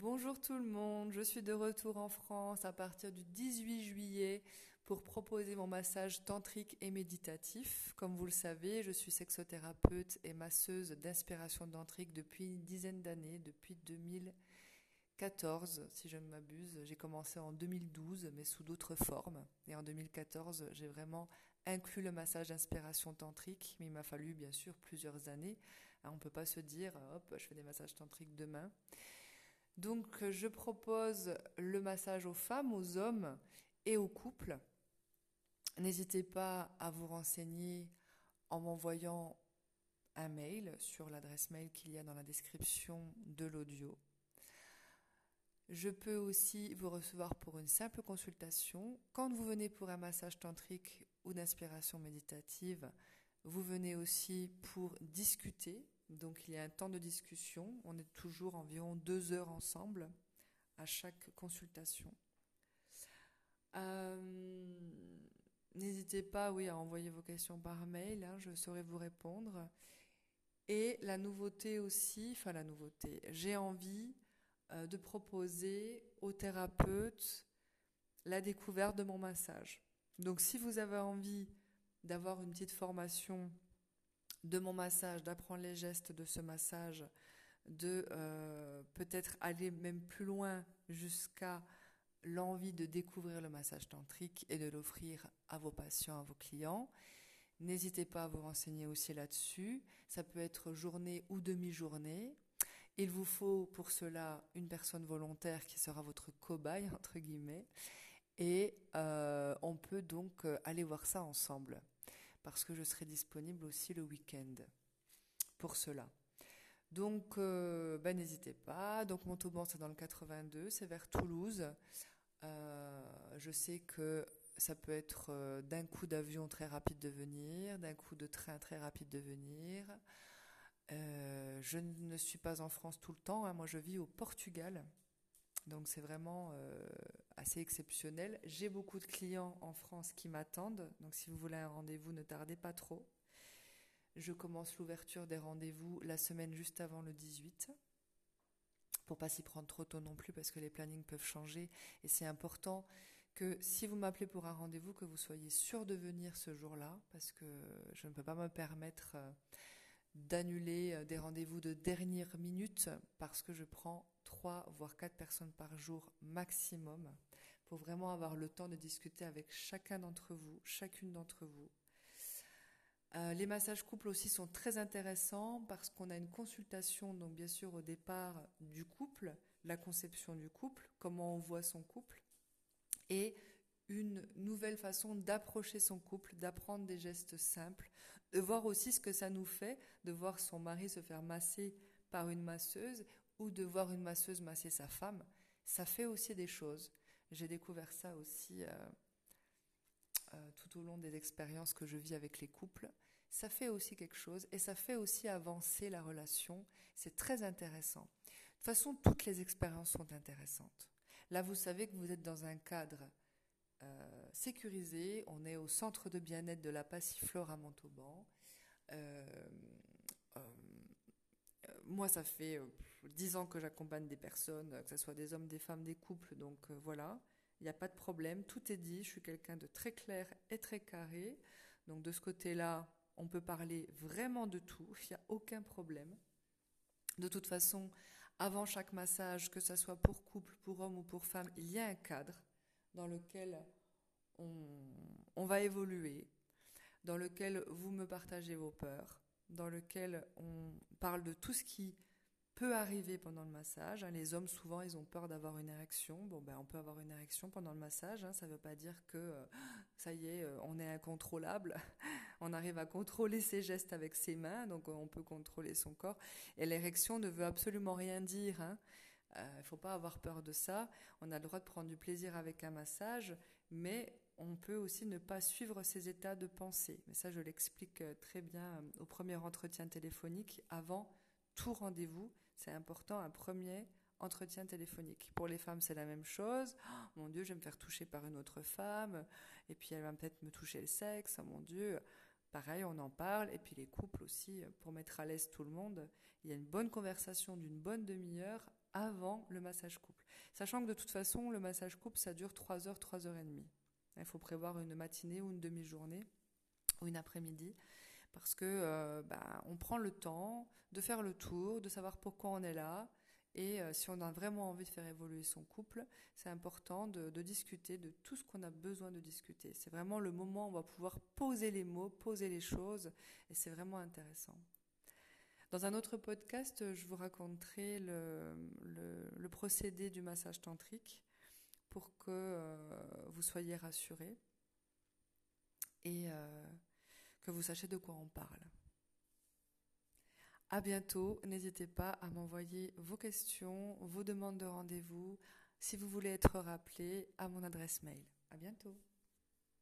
Bonjour tout le monde, je suis de retour en France à partir du 18 juillet pour proposer mon massage tantrique et méditatif. Comme vous le savez, je suis sexothérapeute et masseuse d'inspiration tantrique depuis une dizaine d'années, depuis 2014 si je ne m'abuse. J'ai commencé en 2012 mais sous d'autres formes et en 2014 j'ai vraiment inclus le massage d'inspiration tantrique mais il m'a fallu bien sûr plusieurs années. On ne peut pas se dire hop je fais des massages tantriques demain. Donc je propose le massage aux femmes, aux hommes et aux couples. N'hésitez pas à vous renseigner en m'envoyant un mail sur l'adresse mail qu'il y a dans la description de l'audio. Je peux aussi vous recevoir pour une simple consultation. Quand vous venez pour un massage tantrique ou d'inspiration méditative, vous venez aussi pour discuter donc il y a un temps de discussion. On est toujours environ deux heures ensemble à chaque consultation. Euh, n'hésitez pas, oui, à envoyer vos questions par mail. Hein, je saurai vous répondre. Et la nouveauté aussi, enfin la nouveauté, j'ai envie euh, de proposer aux thérapeutes la découverte de mon massage. Donc si vous avez envie d'avoir une petite formation de mon massage, d'apprendre les gestes de ce massage, de euh, peut-être aller même plus loin jusqu'à l'envie de découvrir le massage tantrique et de l'offrir à vos patients, à vos clients. N'hésitez pas à vous renseigner aussi là-dessus. Ça peut être journée ou demi-journée. Il vous faut pour cela une personne volontaire qui sera votre cobaye, entre guillemets. Et euh, on peut donc euh, aller voir ça ensemble parce que je serai disponible aussi le week-end pour cela. Donc, euh, ben, n'hésitez pas. Donc, Montauban, c'est dans le 82, c'est vers Toulouse. Euh, je sais que ça peut être euh, d'un coup d'avion très rapide de venir, d'un coup de train très rapide de venir. je ne suis pas en France tout le temps. Hein. Moi, je vis au Portugal. Donc c'est vraiment assez exceptionnel. J'ai beaucoup de clients en France qui m'attendent. Donc si vous voulez un rendez-vous, ne tardez pas trop. Je commence l'ouverture des rendez-vous la semaine juste avant le 18 pour pas s'y prendre trop tôt non plus parce que les plannings peuvent changer et c'est important que si vous m'appelez pour un rendez-vous que vous soyez sûr de venir ce jour-là parce que je ne peux pas me permettre euh, d'annuler euh, des rendez-vous de dernière minute parce que je prends trois voire quatre personnes par jour maximum pour vraiment avoir le temps de discuter avec chacun d'entre vous, chacune d'entre vous. Euh, les massages couples aussi sont très intéressants parce qu'on a une consultation, donc bien sûr au départ du couple, la conception du couple, comment on voit son couple, et une nouvelle façon d'approcher son couple, d'apprendre des gestes simples, de voir aussi ce que ça nous fait, de voir son mari se faire masser par une masseuse ou de voir une masseuse masser sa femme, ça fait aussi des choses. J'ai découvert ça aussi euh, euh, tout au long des expériences que je vis avec les couples. Ça fait aussi quelque chose et ça fait aussi avancer la relation. C'est très intéressant. De toute façon, toutes les expériences sont intéressantes. Là, vous savez que vous êtes dans un cadre euh, sécurisé. On est au centre de bien-être de la Passiflore à Montauban. Moi, ça fait dix ans que j'accompagne des personnes, que ce soit des hommes, des femmes, des couples, donc euh, voilà, il n'y a pas de problème, tout est dit, je suis quelqu'un de très clair et très carré, donc de ce côté-là, on peut parler vraiment de tout, il n'y a aucun problème. De toute façon, avant chaque massage, que ce soit pour couple, pour homme ou pour femme, il y a un cadre dans lequel on, on va évoluer, dans lequel vous me partagez vos peurs, dans lequel on parle de tout ce qui peut arriver pendant le massage. Hein. Les hommes, souvent, ils ont peur d'avoir une érection. Bon, ben, on peut avoir une érection pendant le massage. Hein. Ça ne veut pas dire que euh, ça y est, euh, on est incontrôlable. on arrive à contrôler ses gestes avec ses mains, donc euh, on peut contrôler son corps. Et l'érection ne veut absolument rien dire. Hein. Il ne faut pas avoir peur de ça. On a le droit de prendre du plaisir avec un massage, mais on peut aussi ne pas suivre ses états de pensée. Mais ça, je l'explique très bien au premier entretien téléphonique avant tout rendez-vous c'est important, un premier entretien téléphonique. Pour les femmes, c'est la même chose. Oh, mon Dieu, je vais me faire toucher par une autre femme, et puis elle va peut-être me toucher le sexe. Oh mon Dieu. pareil, on en parle, et puis les couples aussi, pour mettre à l'aise tout le monde, il y a une bonne conversation d'une bonne demi-heure avant le massage couple. Sachant que de toute façon, le massage couple, ça dure 3 heures, 3 heures et demie. Il faut prévoir une matinée ou une demi-journée ou une après-midi parce que euh, bah, on prend le temps de faire le tour, de savoir pourquoi on est là. Et euh, si on a vraiment envie de faire évoluer son couple, c'est important de, discuter de tout ce qu'on a besoin de discuter. C'est vraiment le moment où on va pouvoir poser les mots, poser les choses, et c'est vraiment intéressant. Dans un autre podcast, je vous raconterai le, procédé du massage tantrique pour que euh, vous soyez rassurés et euh, que vous sachiez de quoi on parle. À bientôt. N'hésitez pas à m'envoyer vos questions, vos demandes de rendez-vous, si vous voulez être rappelé à mon adresse mail. À bientôt.